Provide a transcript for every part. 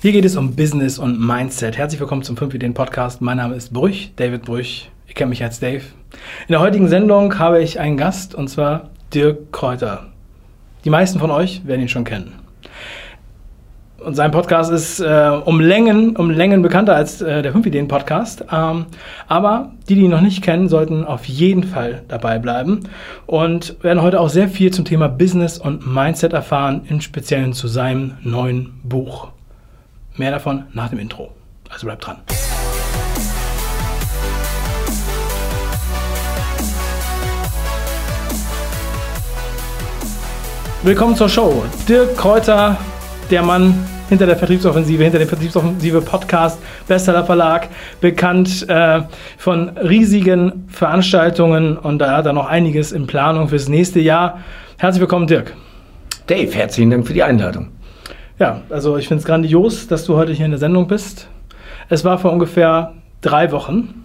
Hier geht es um Business und Mindset. Herzlich willkommen zum 5 Ideen Podcast. Mein Name ist Brüch, David Brüch. Ihr kennt mich als Dave. In der heutigen Sendung habe ich einen Gast und zwar Dirk Kräuter. Die meisten von euch werden ihn schon kennen. Und sein Podcast ist äh, um Längen, um Längen bekannter als äh, der 5 Ideen Podcast. Ähm, aber die, die ihn noch nicht kennen, sollten auf jeden Fall dabei bleiben und werden heute auch sehr viel zum Thema Business und Mindset erfahren, im Speziellen zu seinem neuen Buch. Mehr davon nach dem Intro. Also bleibt dran. Willkommen zur Show. Dirk Kräuter, der Mann hinter der Vertriebsoffensive, hinter dem Vertriebsoffensive Podcast, Bestseller Verlag, bekannt äh, von riesigen Veranstaltungen und da hat er noch einiges in Planung fürs nächste Jahr. Herzlich willkommen, Dirk. Dave, herzlichen Dank für die Einladung. Ja, also ich finde es grandios, dass du heute hier in der Sendung bist. Es war vor ungefähr drei Wochen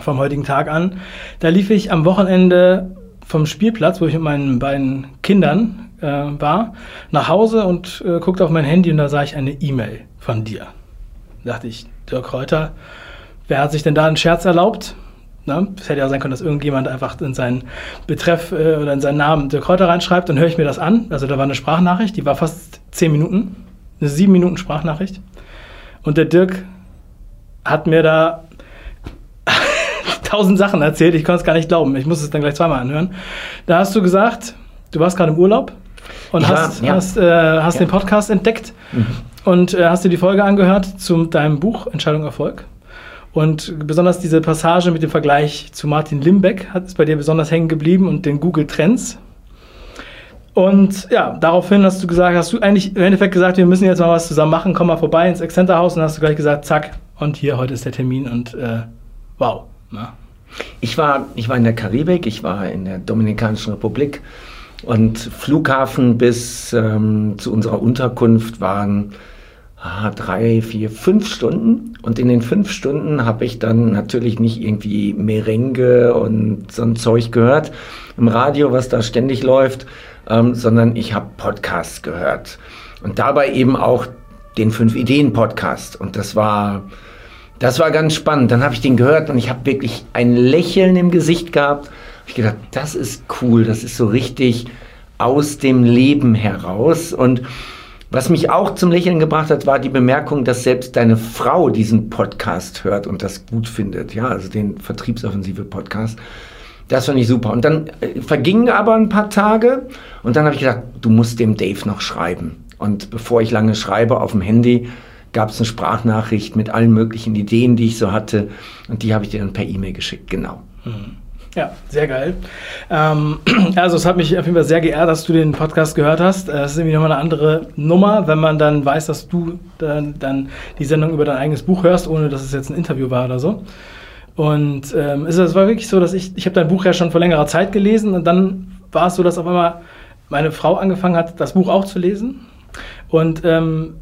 vom heutigen Tag an. Da lief ich am Wochenende vom Spielplatz, wo ich mit meinen beiden Kindern äh, war, nach Hause und äh, guckte auf mein Handy und da sah ich eine E-Mail von dir. Da dachte ich, Dirk Reuter, wer hat sich denn da einen Scherz erlaubt? Ne? Es hätte ja sein können, dass irgendjemand einfach in seinen Betreff äh, oder in seinen Namen Dirk Reuter reinschreibt und höre ich mir das an. Also da war eine Sprachnachricht, die war fast zehn Minuten, eine sieben Minuten Sprachnachricht. Und der Dirk hat mir da tausend Sachen erzählt, ich konnte es gar nicht glauben. Ich muss es dann gleich zweimal anhören. Da hast du gesagt, du warst gerade im Urlaub und ich hast, war, ja. hast, äh, hast ja. den Podcast entdeckt mhm. und äh, hast dir die Folge angehört zu deinem Buch Entscheidung Erfolg. Und besonders diese Passage mit dem Vergleich zu Martin Limbeck hat es bei dir besonders hängen geblieben und den Google Trends. Und ja, daraufhin hast du gesagt, hast du eigentlich im Endeffekt gesagt, wir müssen jetzt mal was zusammen machen, komm mal vorbei ins Exzenter Haus und hast du gleich gesagt, zack, und hier, heute ist der Termin und äh, wow. Na. Ne? Ich war, ich war in der Karibik, ich war in der Dominikanischen Republik und Flughafen bis ähm, zu unserer Unterkunft waren ah, drei, vier, fünf Stunden. Und in den fünf Stunden habe ich dann natürlich nicht irgendwie Merengue und so ein Zeug gehört im Radio, was da ständig läuft, ähm, sondern ich habe Podcasts gehört. Und dabei eben auch den Fünf-Ideen-Podcast. Und das war, das war ganz spannend. Dann habe ich den gehört und ich habe wirklich ein Lächeln im Gesicht gehabt ich gedacht, das ist cool, das ist so richtig aus dem Leben heraus. Und was mich auch zum Lächeln gebracht hat, war die Bemerkung, dass selbst deine Frau diesen Podcast hört und das gut findet. Ja, also den Vertriebsoffensive-Podcast. Das fand ich super. Und dann äh, vergingen aber ein paar Tage und dann habe ich gedacht, du musst dem Dave noch schreiben. Und bevor ich lange schreibe auf dem Handy, gab es eine Sprachnachricht mit allen möglichen Ideen, die ich so hatte. Und die habe ich dir dann per E-Mail geschickt. Genau. Mhm. Ja, sehr geil. Ähm, also es hat mich auf jeden Fall sehr geehrt, dass du den Podcast gehört hast. Es ist irgendwie nochmal eine andere Nummer, wenn man dann weiß, dass du dann, dann, die Sendung über dein eigenes Buch hörst, ohne dass es jetzt ein Interview war oder so. Und ähm, es, es war wirklich so, dass ich, ich habe dein Buch ja schon vor längerer Zeit gelesen und dann war es so, dass auf einmal meine Frau angefangen hat, das Buch auch zu lesen. Und ähm,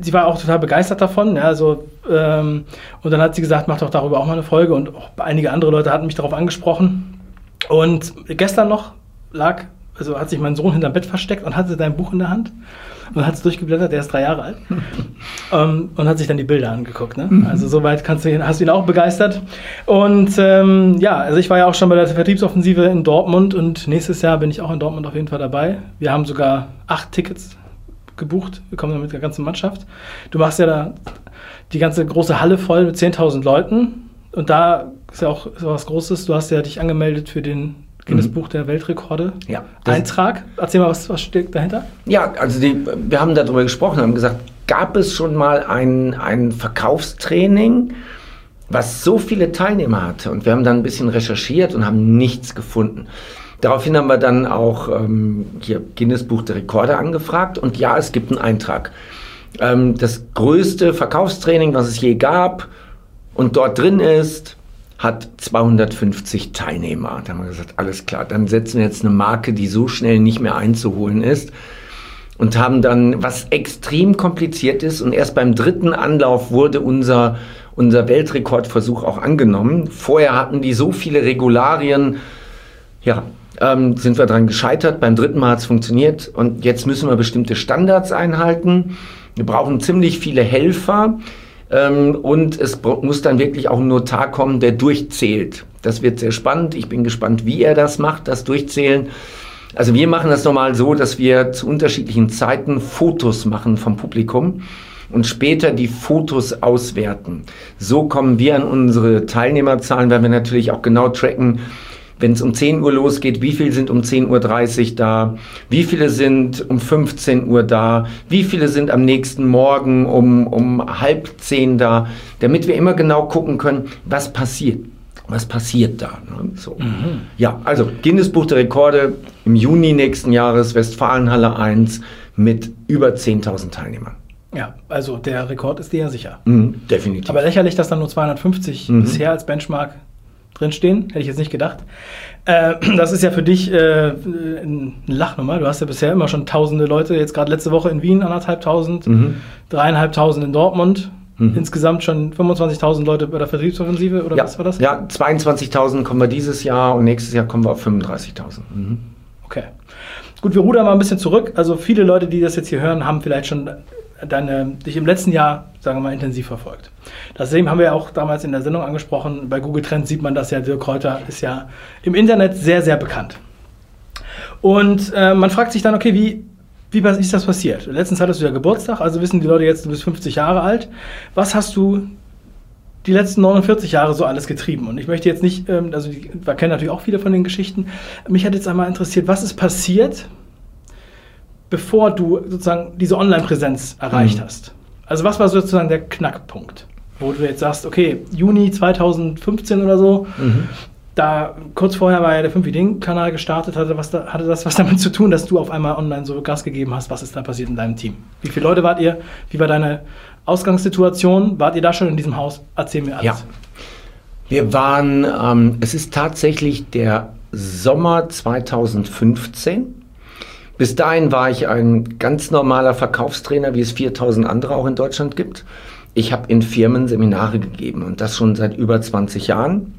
sie war auch total begeistert davon. Ja, also, ähm, und dann hat sie gesagt, mach doch darüber auch mal eine Folge. Und auch einige andere Leute hatten mich darauf angesprochen. Und gestern noch lag, also hat sich mein Sohn hinterm Bett versteckt und hatte dein Buch in der Hand und hat es durchgeblättert, der ist drei Jahre alt. ähm, und hat sich dann die Bilder angeguckt. Ne? Mhm. Also soweit kannst du, hast du ihn auch begeistert. Und ähm, ja, also ich war ja auch schon bei der Vertriebsoffensive in Dortmund und nächstes Jahr bin ich auch in Dortmund auf jeden Fall dabei. Wir haben sogar acht Tickets gebucht. Wir kommen dann mit der ganzen Mannschaft. Du machst ja da die ganze große Halle voll mit 10.000 Leuten. Und da ist ja auch was Großes. Du hast ja dich angemeldet für den Guinness mhm. Buch der Weltrekorde. Ja. Eintrag. Erzähl mal, was, was steht dahinter? Ja, also die, wir haben darüber gesprochen, haben gesagt, gab es schon mal ein, ein Verkaufstraining, was so viele Teilnehmer hatte? Und wir haben dann ein bisschen recherchiert und haben nichts gefunden. Daraufhin haben wir dann auch ähm, hier Guinness Buch der Rekorde angefragt und ja, es gibt einen Eintrag. Ähm, das größte Verkaufstraining, was es je gab und dort drin ist, hat 250 Teilnehmer. Da haben wir gesagt, alles klar, dann setzen wir jetzt eine Marke, die so schnell nicht mehr einzuholen ist und haben dann was extrem kompliziert ist und erst beim dritten Anlauf wurde unser unser Weltrekordversuch auch angenommen. Vorher hatten die so viele Regularien, ja, ähm, sind wir daran gescheitert. Beim dritten Mal hat es funktioniert und jetzt müssen wir bestimmte Standards einhalten. Wir brauchen ziemlich viele Helfer. Ähm, und es muss dann wirklich auch ein Notar kommen, der durchzählt. Das wird sehr spannend. Ich bin gespannt, wie er das macht, das Durchzählen. Also wir machen das normal so, dass wir zu unterschiedlichen Zeiten Fotos machen vom Publikum und später die Fotos auswerten. So kommen wir an unsere Teilnehmerzahlen, weil wir natürlich auch genau tracken, wenn es um 10 Uhr losgeht, wie viele sind um 10.30 Uhr da, wie viele sind um 15 Uhr da, wie viele sind am nächsten Morgen um, um halb zehn da, damit wir immer genau gucken können, was passiert. Was passiert da? Ne? So. Mhm. Ja, also Guinness Buch der Rekorde im Juni nächsten Jahres, Westfalenhalle 1 mit über 10.000 Teilnehmern. Ja, also der Rekord ist dir ja sicher. Mhm, definitiv. Aber lächerlich, dass dann nur 250 mhm. bisher als Benchmark drinstehen. Hätte ich jetzt nicht gedacht. Äh, das ist ja für dich äh, eine Lachnummer. Du hast ja bisher immer schon tausende Leute, jetzt gerade letzte Woche in Wien anderthalbtausend, mhm. dreieinhalbtausend in Dortmund. Mhm. Insgesamt schon 25.000 Leute bei der Vertriebsoffensive oder ja. was war das? Ja, 22.000 kommen wir dieses Jahr und nächstes Jahr kommen wir auf 35.000. Mhm. Okay. Gut, wir rudern mal ein bisschen zurück. Also viele Leute, die das jetzt hier hören, haben vielleicht schon deine, dich im letzten Jahr, sagen wir mal, intensiv verfolgt. Deswegen haben wir auch damals in der Sendung angesprochen, bei Google Trends sieht man das ja, Dirk Kräuter ist ja im Internet sehr, sehr bekannt. Und äh, man fragt sich dann, okay, wie, wie ist das passiert? Letztens hattest du ja Geburtstag, also wissen die Leute jetzt, du bist 50 Jahre alt. Was hast du die letzten 49 Jahre so alles getrieben? Und ich möchte jetzt nicht, ähm, also wir kennen natürlich auch viele von den Geschichten. Mich hat jetzt einmal interessiert, was ist passiert, bevor du sozusagen diese Online-Präsenz erreicht mhm. hast? Also was war sozusagen der Knackpunkt, wo du jetzt sagst, okay, Juni 2015 oder so, mhm. da kurz vorher war ja der 5 Ideen-Kanal gestartet, hatte, was da, hatte das was damit zu tun, dass du auf einmal online so Gas gegeben hast? Was ist da passiert in deinem Team? Wie viele Leute wart ihr? Wie war deine Ausgangssituation? Wart ihr da schon in diesem Haus? Erzähl mir alles. Ja. Wir waren, ähm, es ist tatsächlich der Sommer 2015. Bis dahin war ich ein ganz normaler Verkaufstrainer, wie es 4000 andere auch in Deutschland gibt. Ich habe in Firmen Seminare gegeben und das schon seit über 20 Jahren.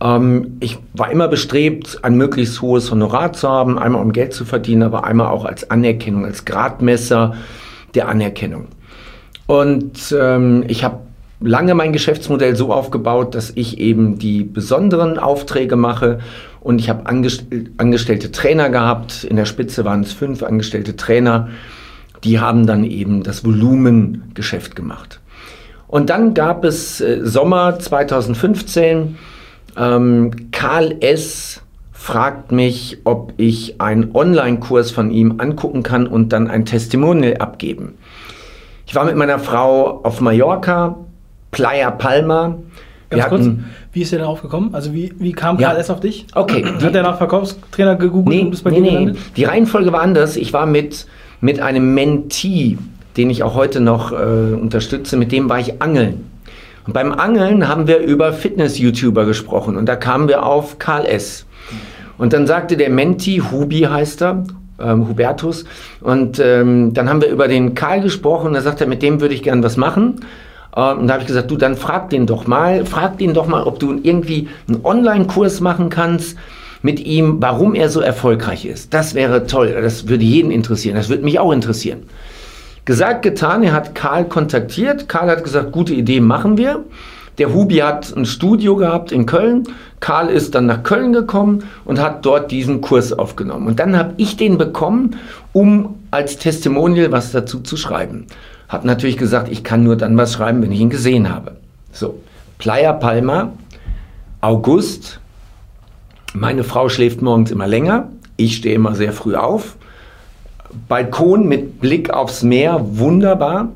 Ähm, ich war immer bestrebt, ein möglichst hohes Honorar zu haben, einmal um Geld zu verdienen, aber einmal auch als Anerkennung, als Gradmesser der Anerkennung. Und ähm, ich habe lange mein Geschäftsmodell so aufgebaut, dass ich eben die besonderen Aufträge mache und ich habe angestellte Trainer gehabt. In der Spitze waren es fünf angestellte Trainer. Die haben dann eben das Volumengeschäft gemacht. Und dann gab es äh, Sommer 2015. Ähm, Karl S. fragt mich, ob ich einen Online-Kurs von ihm angucken kann und dann ein Testimonial abgeben. Ich war mit meiner Frau auf Mallorca, Playa Palma. Ganz Wir kurz, wie ist der darauf gekommen? Also wie, wie kam ja. KLS auf dich? Okay. Hat der nach Verkaufstrainer gegoogelt nee, und ist bei nee, dir gelandet? Nee. Die Reihenfolge war anders. Ich war mit, mit einem Mentee, den ich auch heute noch äh, unterstütze, mit dem war ich angeln. Und beim Angeln haben wir über Fitness-YouTuber gesprochen und da kamen wir auf Karl S. Und dann sagte der Menti, Hubi heißt er, ähm, Hubertus, und ähm, dann haben wir über den Karl gesprochen und er sagte, mit dem würde ich gern was machen. Und da habe ich gesagt, du, dann frag den doch mal, frag den doch mal, ob du irgendwie einen Online-Kurs machen kannst mit ihm, warum er so erfolgreich ist. Das wäre toll, das würde jeden interessieren, das würde mich auch interessieren. Gesagt, getan, er hat Karl kontaktiert. Karl hat gesagt, gute Idee, machen wir. Der Hubi hat ein Studio gehabt in Köln. Karl ist dann nach Köln gekommen und hat dort diesen Kurs aufgenommen. Und dann habe ich den bekommen, um als Testimonial was dazu zu schreiben. Habe natürlich gesagt, ich kann nur dann was schreiben, wenn ich ihn gesehen habe. So, Playa Palma, August. Meine Frau schläft morgens immer länger. Ich stehe immer sehr früh auf. Balkon mit Blick aufs Meer, wunderbar.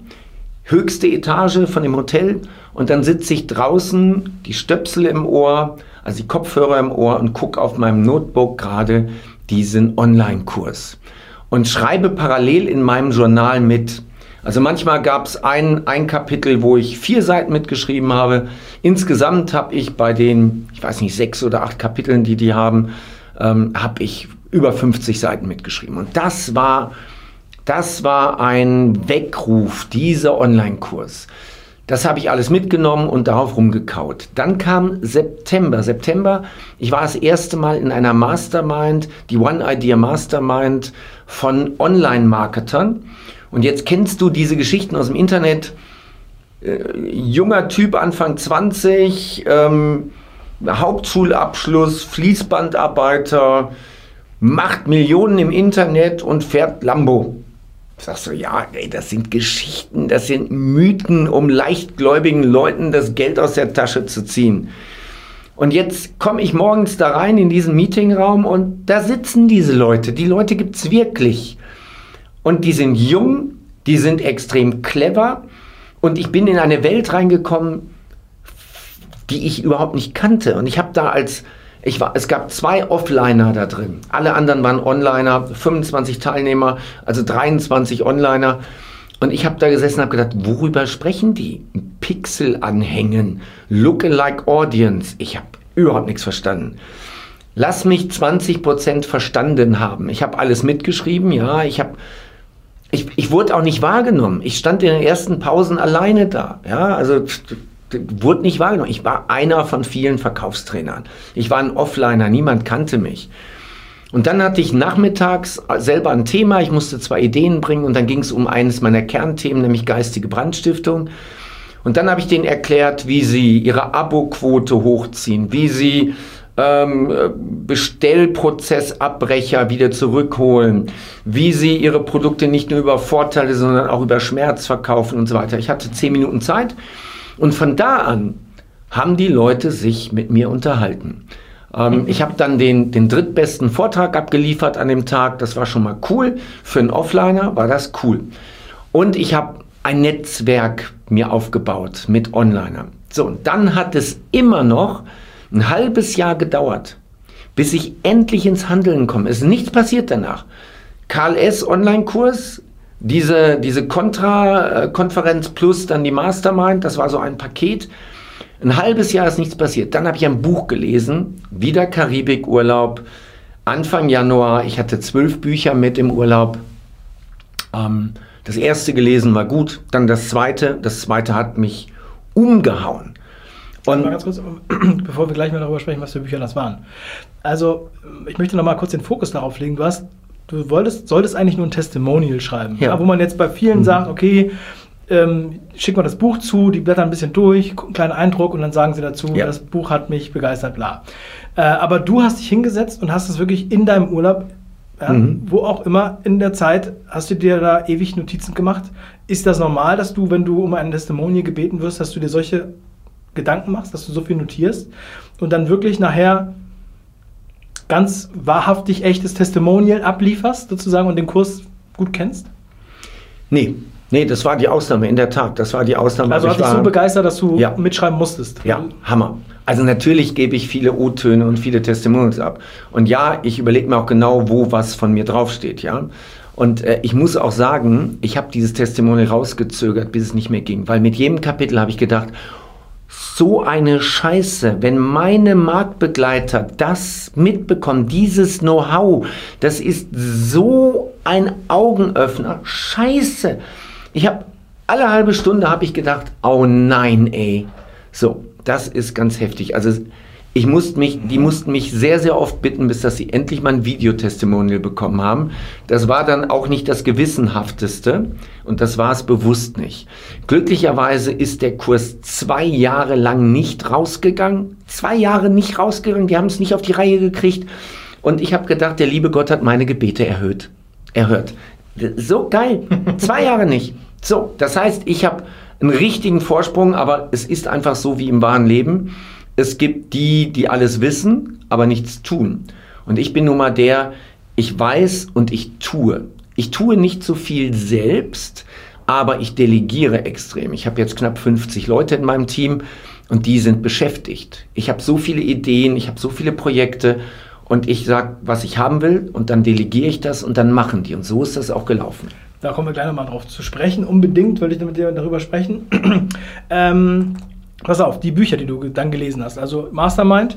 Höchste Etage von dem Hotel. Und dann sitze ich draußen, die Stöpsel im Ohr, also die Kopfhörer im Ohr und gucke auf meinem Notebook gerade diesen Online-Kurs. Und schreibe parallel in meinem Journal mit. Also manchmal gab es ein, ein Kapitel, wo ich vier Seiten mitgeschrieben habe. Insgesamt habe ich bei den, ich weiß nicht, sechs oder acht Kapiteln, die die haben, ähm, habe ich über 50 Seiten mitgeschrieben. Und das war, das war ein Weckruf, dieser Online-Kurs. Das habe ich alles mitgenommen und darauf rumgekaut. Dann kam September. September, ich war das erste Mal in einer Mastermind, die One Idea Mastermind von Online-Marketern. Und jetzt kennst du diese Geschichten aus dem Internet. Äh, junger Typ, Anfang 20, ähm, Hauptschulabschluss, Fließbandarbeiter, macht Millionen im Internet und fährt Lambo. Sagst du, ja, ey, das sind Geschichten, das sind Mythen, um leichtgläubigen Leuten das Geld aus der Tasche zu ziehen. Und jetzt komme ich morgens da rein in diesen Meetingraum und da sitzen diese Leute. Die Leute gibt es wirklich. Und die sind jung, die sind extrem clever. Und ich bin in eine Welt reingekommen, die ich überhaupt nicht kannte. Und ich habe da als, ich war, es gab zwei Offliner da drin. Alle anderen waren Onliner, 25 Teilnehmer, also 23 Onliner. Und ich habe da gesessen und habe gedacht, worüber sprechen die? Pixel anhängen, Lookalike Audience. Ich habe überhaupt nichts verstanden. Lass mich 20% verstanden haben. Ich habe alles mitgeschrieben, ja, ich habe ich, ich wurde auch nicht wahrgenommen. Ich stand in den ersten Pausen alleine da. Ja, also wurde nicht wahrgenommen. Ich war einer von vielen Verkaufstrainern. Ich war ein Offliner, niemand kannte mich. Und dann hatte ich nachmittags selber ein Thema, ich musste zwei Ideen bringen und dann ging es um eines meiner Kernthemen, nämlich geistige Brandstiftung. Und dann habe ich denen erklärt, wie sie ihre Abo-Quote hochziehen, wie sie ähm, Bestellprozessabbrecher wieder zurückholen, wie sie ihre Produkte nicht nur über Vorteile, sondern auch über Schmerz verkaufen und so weiter. Ich hatte zehn Minuten Zeit und von da an haben die Leute sich mit mir unterhalten. Ähm, ich habe dann den, den drittbesten Vortrag abgeliefert an dem Tag. Das war schon mal cool. Für einen Offliner war das cool. Und ich habe ein Netzwerk mir aufgebaut mit Onliner. So, und dann hat es immer noch ein halbes Jahr gedauert, bis ich endlich ins Handeln komme. Es ist nichts passiert danach. Karl S. Online-Kurs, diese, diese Contra-Konferenz plus dann die Mastermind, das war so ein Paket. Ein halbes Jahr ist nichts passiert. Dann habe ich ein Buch gelesen, wieder Karibikurlaub, Anfang Januar. Ich hatte zwölf Bücher mit im Urlaub. Ähm, das erste gelesen war gut, dann das zweite. Das zweite hat mich umgehauen. Und mal ganz kurz, bevor wir gleich mal darüber sprechen, was für Bücher das waren. Also, ich möchte noch mal kurz den Fokus darauf legen. Du hast, du wolltest, solltest eigentlich nur ein Testimonial schreiben, ja. Ja, wo man jetzt bei vielen mhm. sagt, okay, ähm, schick mal das Buch zu, die blättern ein bisschen durch, einen kleinen Eindruck und dann sagen sie dazu, ja. das Buch hat mich begeistert, bla. Äh, aber du hast dich hingesetzt und hast es wirklich in deinem Urlaub, ja, mhm. wo auch immer in der Zeit, hast du dir da ewig Notizen gemacht. Ist das normal, dass du, wenn du um ein Testimonial gebeten wirst, dass du dir solche Gedanken machst, dass du so viel notierst und dann wirklich nachher ganz wahrhaftig echtes Testimonial ablieferst, sozusagen, und den Kurs gut kennst? Nee, Nee, das war die Ausnahme, in der Tat. Das war die Ausnahme. Also hat dich so begeistert, dass du ja. mitschreiben musstest. Ja, Hammer. Also natürlich gebe ich viele O-Töne und viele Testimonials ab. Und ja, ich überlege mir auch genau, wo was von mir draufsteht, ja. Und äh, ich muss auch sagen, ich habe dieses Testimonial rausgezögert, bis es nicht mehr ging. Weil mit jedem Kapitel habe ich gedacht, so eine Scheiße, wenn meine Marktbegleiter das mitbekommen, dieses Know-how, das ist so ein Augenöffner. Scheiße. Ich habe alle halbe Stunde habe ich gedacht, oh nein, ey. So, das ist ganz heftig. Also ich musste mich, die mussten mich sehr, sehr oft bitten, bis dass sie endlich mal ein Videotestimonial bekommen haben. Das war dann auch nicht das gewissenhafteste und das war es bewusst nicht. Glücklicherweise ist der Kurs zwei Jahre lang nicht rausgegangen. Zwei Jahre nicht rausgegangen. Die haben es nicht auf die Reihe gekriegt. Und ich habe gedacht, der liebe Gott hat meine Gebete erhöht. Erhört. So geil. Zwei Jahre nicht. So, das heißt, ich habe einen richtigen Vorsprung, aber es ist einfach so wie im wahren Leben. Es gibt die, die alles wissen, aber nichts tun. Und ich bin nun mal der, ich weiß und ich tue. Ich tue nicht so viel selbst, aber ich delegiere extrem. Ich habe jetzt knapp 50 Leute in meinem Team und die sind beschäftigt. Ich habe so viele Ideen, ich habe so viele Projekte und ich sage, was ich haben will und dann delegiere ich das und dann machen die. Und so ist das auch gelaufen. Da kommen wir gleich nochmal drauf zu sprechen. Unbedingt will ich mit dir darüber sprechen. ähm, pass auf, die Bücher, die du dann gelesen hast. Also Mastermind,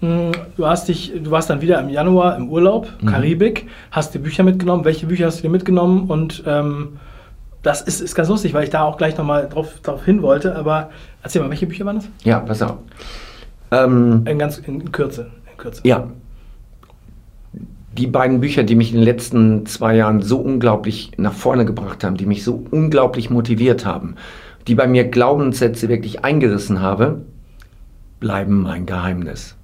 hm, du hast dich, du warst dann wieder im Januar im Urlaub, mhm. Karibik, hast die Bücher mitgenommen. Welche Bücher hast du dir mitgenommen? Und ähm, das ist, ist ganz lustig, weil ich da auch gleich nochmal drauf, drauf hin wollte. Aber erzähl mal, welche Bücher waren das? Ja, pass auf. Ähm, in ganz in Kürze, in Kürze. Ja, die beiden Bücher, die mich in den letzten zwei Jahren so unglaublich nach vorne gebracht haben, die mich so unglaublich motiviert haben, die bei mir Glaubenssätze wirklich eingerissen habe, bleiben mein Geheimnis.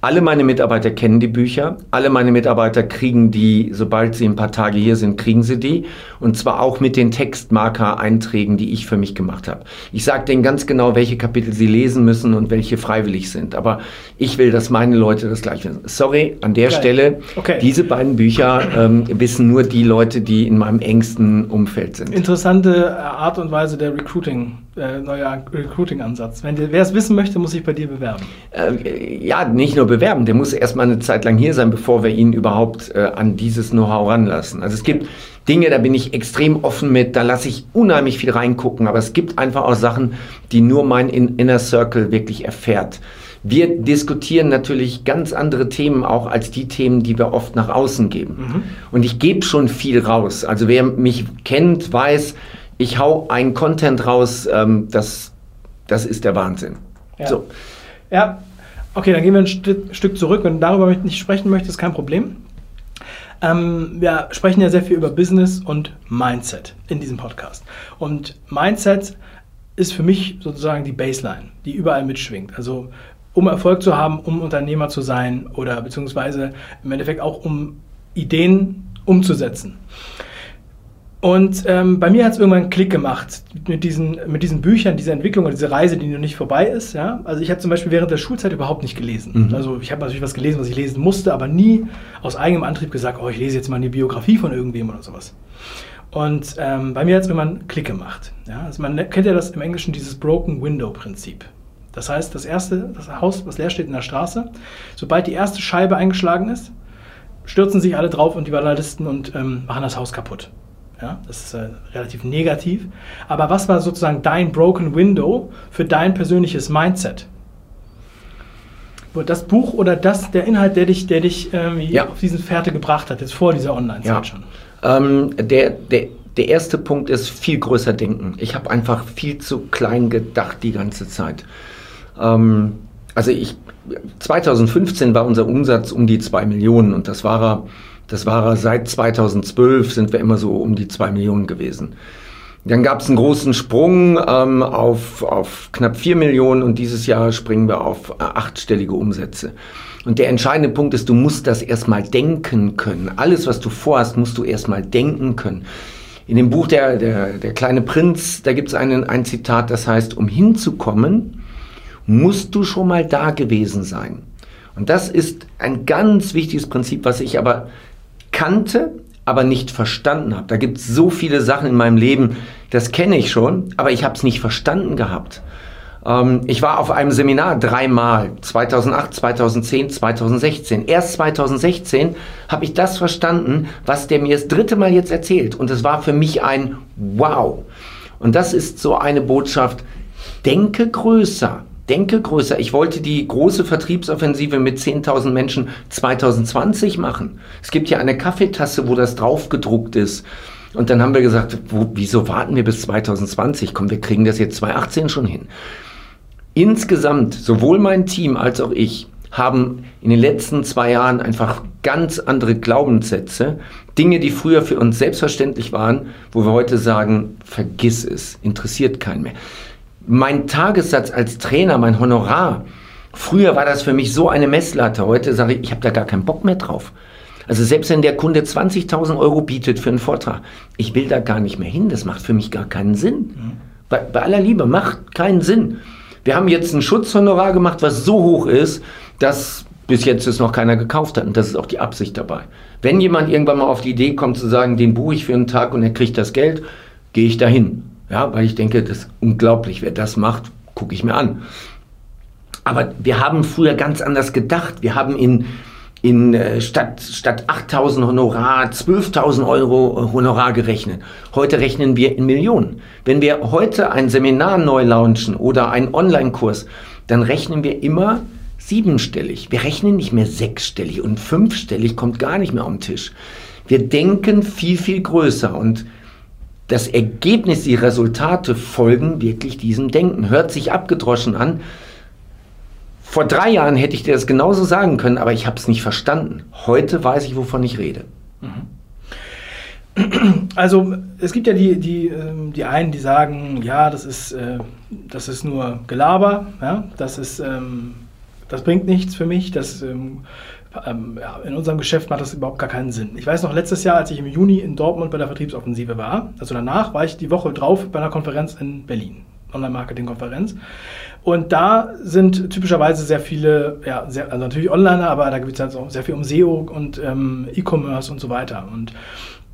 Alle meine Mitarbeiter kennen die Bücher. Alle meine Mitarbeiter kriegen die, sobald sie ein paar Tage hier sind, kriegen sie die. Und zwar auch mit den Textmarker-Einträgen, die ich für mich gemacht habe. Ich sage denen ganz genau, welche Kapitel sie lesen müssen und welche freiwillig sind. Aber ich will, dass meine Leute das gleich wissen. Sorry, an der Geil. Stelle, okay. diese beiden Bücher ähm, wissen nur die Leute, die in meinem engsten Umfeld sind. Interessante Art und Weise der Recruiting äh, neuer Recruiting-Ansatz. wer es wissen möchte, muss sich bei dir bewerben. Äh, ja, nicht nur bewerben, der muss erstmal eine Zeit lang hier sein, bevor wir ihn überhaupt äh, an dieses Know-how ranlassen. Also es gibt Dinge, da bin ich extrem offen mit, da lasse ich unheimlich viel reingucken, aber es gibt einfach auch Sachen, die nur mein Inner Circle wirklich erfährt. Wir diskutieren natürlich ganz andere Themen auch als die Themen, die wir oft nach außen geben. Mhm. Und ich gebe schon viel raus. Also wer mich kennt, weiß, ich hau einen Content raus, ähm, das, das ist der Wahnsinn. Ja. So. ja, okay, dann gehen wir ein St Stück zurück. Wenn du darüber nicht sprechen möchtest, kein Problem. Ähm, wir sprechen ja sehr viel über Business und Mindset in diesem Podcast. Und Mindset ist für mich sozusagen die Baseline, die überall mitschwingt. Also um Erfolg zu haben, um Unternehmer zu sein oder beziehungsweise im Endeffekt auch um Ideen umzusetzen. Und ähm, bei mir hat es irgendwann einen Klick gemacht mit diesen, mit diesen Büchern, diese Entwicklung oder diese Reise, die noch nicht vorbei ist. Ja? Also ich habe zum Beispiel während der Schulzeit überhaupt nicht gelesen. Mhm. Also ich habe natürlich was gelesen, was ich lesen musste, aber nie aus eigenem Antrieb gesagt, oh, ich lese jetzt mal eine Biografie von irgendwem oder sowas. Und ähm, bei mir hat es irgendwann einen Klick gemacht. Ja? Also man kennt ja das im Englischen, dieses Broken Window Prinzip. Das heißt, das erste, das Haus, was leer steht in der Straße, sobald die erste Scheibe eingeschlagen ist, stürzen sich alle drauf und die Vandalisten und ähm, machen das Haus kaputt. Ja, das ist äh, relativ negativ. Aber was war sozusagen dein Broken Window für dein persönliches Mindset? Das Buch oder das, der Inhalt, der dich, der dich irgendwie ja. auf diesen Fährte gebracht hat, jetzt vor dieser Online-Zeit ja. schon? Ähm, der, der, der erste Punkt ist viel größer denken. Ich habe einfach viel zu klein gedacht die ganze Zeit. Ähm, also ich, 2015 war unser Umsatz um die 2 Millionen und das war er das war seit 2012 sind wir immer so um die zwei Millionen gewesen. Dann gab es einen großen Sprung ähm, auf, auf knapp vier Millionen und dieses Jahr springen wir auf äh, achtstellige Umsätze. Und der entscheidende Punkt ist, du musst das erstmal denken können. Alles, was du vorhast, musst du erstmal denken können. In dem Buch Der, der, der kleine Prinz, da gibt es ein Zitat, das heißt, um hinzukommen, musst du schon mal da gewesen sein. Und das ist ein ganz wichtiges Prinzip, was ich aber kannte, aber nicht verstanden habe. Da gibt es so viele Sachen in meinem Leben, das kenne ich schon, aber ich habe es nicht verstanden gehabt. Ähm, ich war auf einem Seminar dreimal, 2008, 2010, 2016. Erst 2016 habe ich das verstanden, was der mir das dritte Mal jetzt erzählt. Und es war für mich ein Wow. Und das ist so eine Botschaft, denke größer. Denke größer. Ich wollte die große Vertriebsoffensive mit 10.000 Menschen 2020 machen. Es gibt ja eine Kaffeetasse, wo das drauf gedruckt ist. Und dann haben wir gesagt, wo, wieso warten wir bis 2020? Komm, wir kriegen das jetzt 2018 schon hin. Insgesamt, sowohl mein Team als auch ich, haben in den letzten zwei Jahren einfach ganz andere Glaubenssätze. Dinge, die früher für uns selbstverständlich waren, wo wir heute sagen, vergiss es, interessiert keinen mehr mein Tagessatz als Trainer, mein Honorar, früher war das für mich so eine Messlatte. Heute sage ich, ich habe da gar keinen Bock mehr drauf. Also selbst wenn der Kunde 20.000 Euro bietet für einen Vortrag, ich will da gar nicht mehr hin. Das macht für mich gar keinen Sinn. Mhm. Bei, bei aller Liebe, macht keinen Sinn. Wir haben jetzt ein Schutzhonorar gemacht, was so hoch ist, dass bis jetzt es noch keiner gekauft hat. Und das ist auch die Absicht dabei. Wenn jemand irgendwann mal auf die Idee kommt zu sagen, den buche ich für einen Tag und er kriegt das Geld, gehe ich dahin. Ja, weil ich denke, das ist unglaublich. Wer das macht, gucke ich mir an. Aber wir haben früher ganz anders gedacht. Wir haben in, in äh, statt, statt 8000 Honorar 12.000 Euro äh, Honorar gerechnet. Heute rechnen wir in Millionen. Wenn wir heute ein Seminar neu launchen oder einen Online-Kurs, dann rechnen wir immer siebenstellig. Wir rechnen nicht mehr sechsstellig und fünfstellig kommt gar nicht mehr am Tisch. Wir denken viel, viel größer und das Ergebnis, die Resultate folgen wirklich diesem Denken. Hört sich abgedroschen an. Vor drei Jahren hätte ich dir das genauso sagen können, aber ich habe es nicht verstanden. Heute weiß ich, wovon ich rede. Also es gibt ja die, die, ähm, die einen, die sagen, ja, das ist, äh, das ist nur Gelaber, ja, das, ist, ähm, das bringt nichts für mich, das, ähm, ja, in unserem Geschäft macht das überhaupt gar keinen Sinn. Ich weiß noch, letztes Jahr, als ich im Juni in Dortmund bei der Vertriebsoffensive war, also danach war ich die Woche drauf bei einer Konferenz in Berlin. Online-Marketing-Konferenz. Und da sind typischerweise sehr viele, ja, sehr, also natürlich Onliner, aber da geht es halt auch sehr viel um SEO und ähm, E-Commerce und so weiter. Und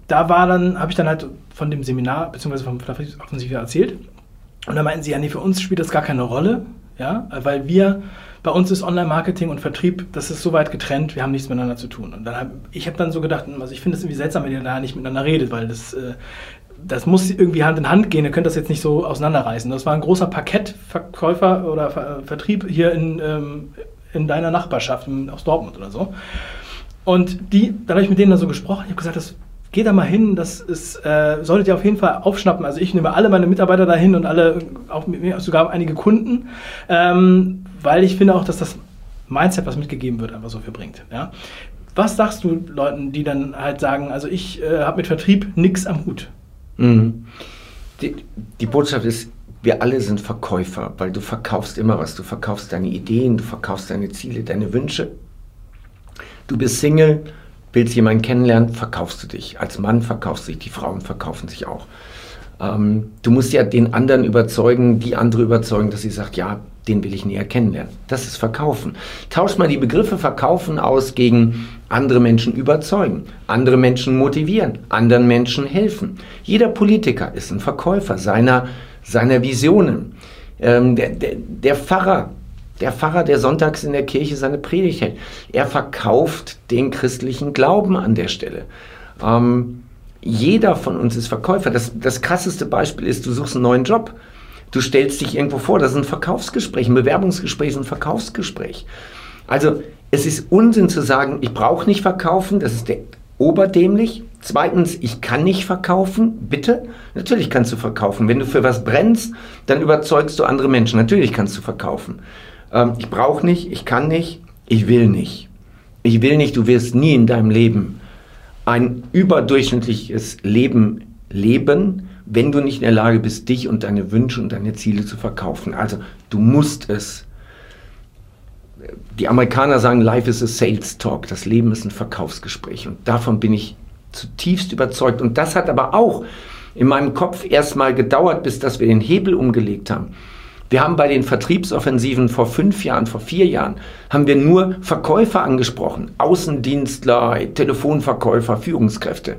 da war dann, habe ich dann halt von dem Seminar bzw. vom Offensive erzählt. Und da meinten sie, ja, nee, für uns spielt das gar keine Rolle, ja, weil wir, bei uns ist Online-Marketing und Vertrieb, das ist so weit getrennt, wir haben nichts miteinander zu tun. Und dann hab, ich habe dann so gedacht, also ich finde es irgendwie seltsam, wenn ihr da nicht miteinander redet, weil das, äh, das muss irgendwie Hand in Hand gehen, ihr könnt das jetzt nicht so auseinanderreißen. Das war ein großer Parkettverkäufer oder Ver Vertrieb hier in, ähm, in deiner Nachbarschaft in, aus Dortmund oder so. Und die, dann habe ich mit denen da so gesprochen, ich habe gesagt, das geht da mal hin, das ist, äh, solltet ihr auf jeden Fall aufschnappen. Also ich nehme alle meine Mitarbeiter dahin und alle, auch mit mir, sogar einige Kunden, ähm, weil ich finde auch, dass das Mindset, was mitgegeben wird, einfach so viel bringt. Ja? Was sagst du Leuten, die dann halt sagen, also ich äh, habe mit Vertrieb nichts am Hut? Mhm. Die, die Botschaft ist, wir alle sind Verkäufer, weil du verkaufst immer was. Du verkaufst deine Ideen, du verkaufst deine Ziele, deine Wünsche. Du bist Single, willst jemanden kennenlernen, verkaufst du dich. Als Mann verkaufst du dich, die Frauen verkaufen sich auch. Ähm, du musst ja den anderen überzeugen, die andere überzeugen, dass sie sagt, ja, den will ich näher kennenlernen. Das ist Verkaufen. Tausch mal die Begriffe Verkaufen aus gegen andere Menschen überzeugen, andere Menschen motivieren, anderen Menschen helfen. Jeder Politiker ist ein Verkäufer seiner, seiner Visionen. Ähm, der, der, der Pfarrer der Pfarrer, der sonntags in der Kirche seine Predigt hält. Er verkauft den christlichen Glauben an der Stelle. Ähm, jeder von uns ist Verkäufer. Das, das krasseste Beispiel ist, du suchst einen neuen Job. Du stellst dich irgendwo vor, das ist ein Verkaufsgespräch, ein Bewerbungsgespräch, ein Verkaufsgespräch. Also es ist Unsinn zu sagen, ich brauche nicht verkaufen, das ist der oberdämlich. Zweitens, ich kann nicht verkaufen. Bitte? Natürlich kannst du verkaufen. Wenn du für was brennst, dann überzeugst du andere Menschen. Natürlich kannst du verkaufen. Ähm, ich brauche nicht, ich kann nicht, ich will nicht. Ich will nicht, du wirst nie in deinem Leben ein überdurchschnittliches Leben leben, wenn du nicht in der Lage bist, dich und deine Wünsche und deine Ziele zu verkaufen. Also du musst es. Die Amerikaner sagen, Life is a Sales Talk. Das Leben ist ein Verkaufsgespräch. Und davon bin ich zutiefst überzeugt. Und das hat aber auch in meinem Kopf erstmal gedauert, bis dass wir den Hebel umgelegt haben. Wir haben bei den Vertriebsoffensiven vor fünf Jahren, vor vier Jahren, haben wir nur Verkäufer angesprochen. Außendienstler, Telefonverkäufer, Führungskräfte.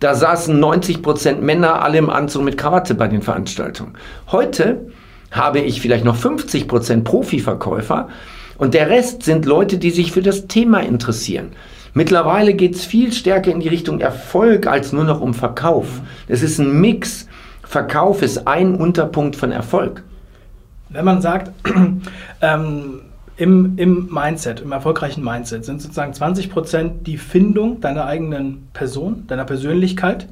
Da saßen 90 Prozent Männer, alle im Anzug mit Krawatte bei den Veranstaltungen. Heute habe ich vielleicht noch 50 Prozent Profiverkäufer und der Rest sind Leute, die sich für das Thema interessieren. Mittlerweile geht es viel stärker in die Richtung Erfolg als nur noch um Verkauf. Es ist ein Mix. Verkauf ist ein Unterpunkt von Erfolg wenn man sagt, ähm, im, im Mindset, im erfolgreichen Mindset sind sozusagen 20 Prozent die Findung deiner eigenen Person, deiner Persönlichkeit,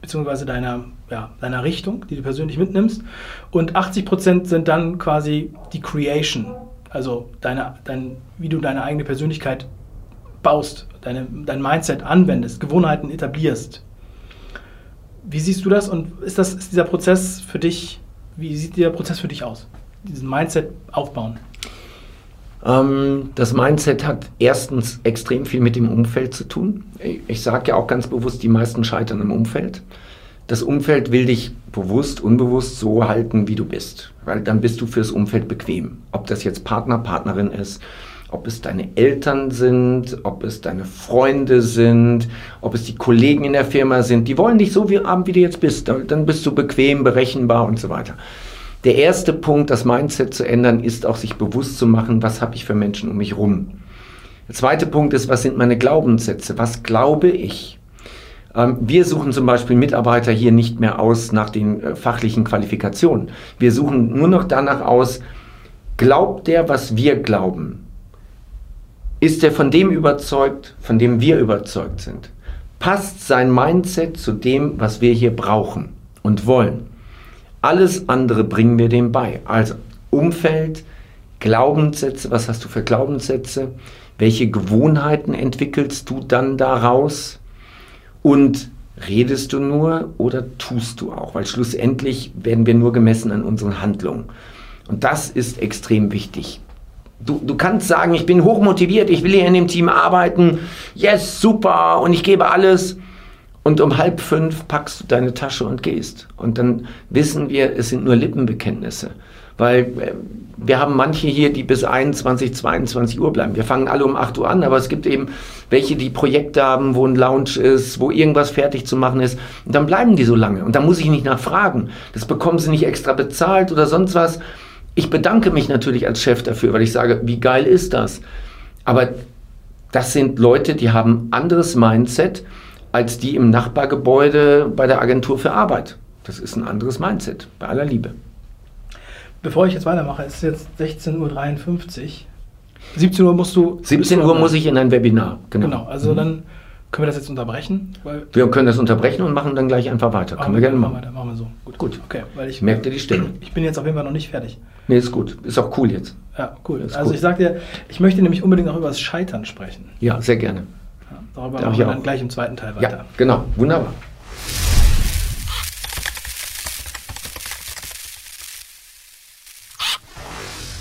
beziehungsweise deiner, ja, deiner Richtung, die du persönlich mitnimmst. Und 80 Prozent sind dann quasi die Creation, also deine, dein, wie du deine eigene Persönlichkeit baust, deine, dein Mindset anwendest, Gewohnheiten etablierst. Wie siehst du das und ist, das, ist dieser Prozess für dich, wie sieht dieser Prozess für dich aus? Diesen Mindset aufbauen? Ähm, das Mindset hat erstens extrem viel mit dem Umfeld zu tun. Ich sage ja auch ganz bewusst, die meisten scheitern im Umfeld. Das Umfeld will dich bewusst, unbewusst so halten, wie du bist, weil dann bist du fürs Umfeld bequem. Ob das jetzt Partner, Partnerin ist, ob es deine Eltern sind, ob es deine Freunde sind, ob es die Kollegen in der Firma sind, die wollen dich so wie, haben, wie du jetzt bist. Dann bist du bequem, berechenbar und so weiter. Der erste Punkt, das Mindset zu ändern, ist auch sich bewusst zu machen, was habe ich für Menschen um mich rum. Der zweite Punkt ist, was sind meine Glaubenssätze? Was glaube ich? Ähm, wir suchen zum Beispiel Mitarbeiter hier nicht mehr aus nach den äh, fachlichen Qualifikationen. Wir suchen nur noch danach aus, glaubt der, was wir glauben? Ist er von dem überzeugt, von dem wir überzeugt sind? Passt sein Mindset zu dem, was wir hier brauchen und wollen? Alles andere bringen wir dem bei. Also Umfeld, Glaubenssätze, was hast du für Glaubenssätze? Welche Gewohnheiten entwickelst du dann daraus? Und redest du nur oder tust du auch? Weil schlussendlich werden wir nur gemessen an unseren Handlungen. Und das ist extrem wichtig. Du, du kannst sagen, ich bin hochmotiviert, ich will hier in dem Team arbeiten, yes, super, und ich gebe alles. Und um halb fünf packst du deine Tasche und gehst. Und dann wissen wir, es sind nur Lippenbekenntnisse. Weil äh, wir haben manche hier, die bis 21, 22 Uhr bleiben. Wir fangen alle um 8 Uhr an, aber es gibt eben welche, die Projekte haben, wo ein Lounge ist, wo irgendwas fertig zu machen ist. Und dann bleiben die so lange. Und da muss ich nicht nachfragen. Das bekommen sie nicht extra bezahlt oder sonst was. Ich bedanke mich natürlich als Chef dafür, weil ich sage, wie geil ist das? Aber das sind Leute, die haben anderes Mindset als die im Nachbargebäude bei der Agentur für Arbeit. Das ist ein anderes Mindset, bei aller Liebe. Bevor ich jetzt weitermache, es ist jetzt 16.53 Uhr. 17 Uhr musst du. 17 Uhr muss ich in ein Webinar, genau. Genau, also mhm. dann können wir das jetzt unterbrechen? wir können das unterbrechen und machen dann gleich einfach weiter. Machen können wir gerne machen. Weiter, machen wir so. Gut. gut. Okay, weil ich. Merkt ihr die Stimme? Ich bin jetzt auf jeden Fall noch nicht fertig. Nee, ist gut. Ist auch cool jetzt. Ja, cool. Ist also gut. ich sag dir, ich möchte nämlich unbedingt noch über das Scheitern sprechen. Ja, sehr gerne. Darüber machen wir dann gleich im zweiten Teil weiter. Ja, genau. Wunderbar.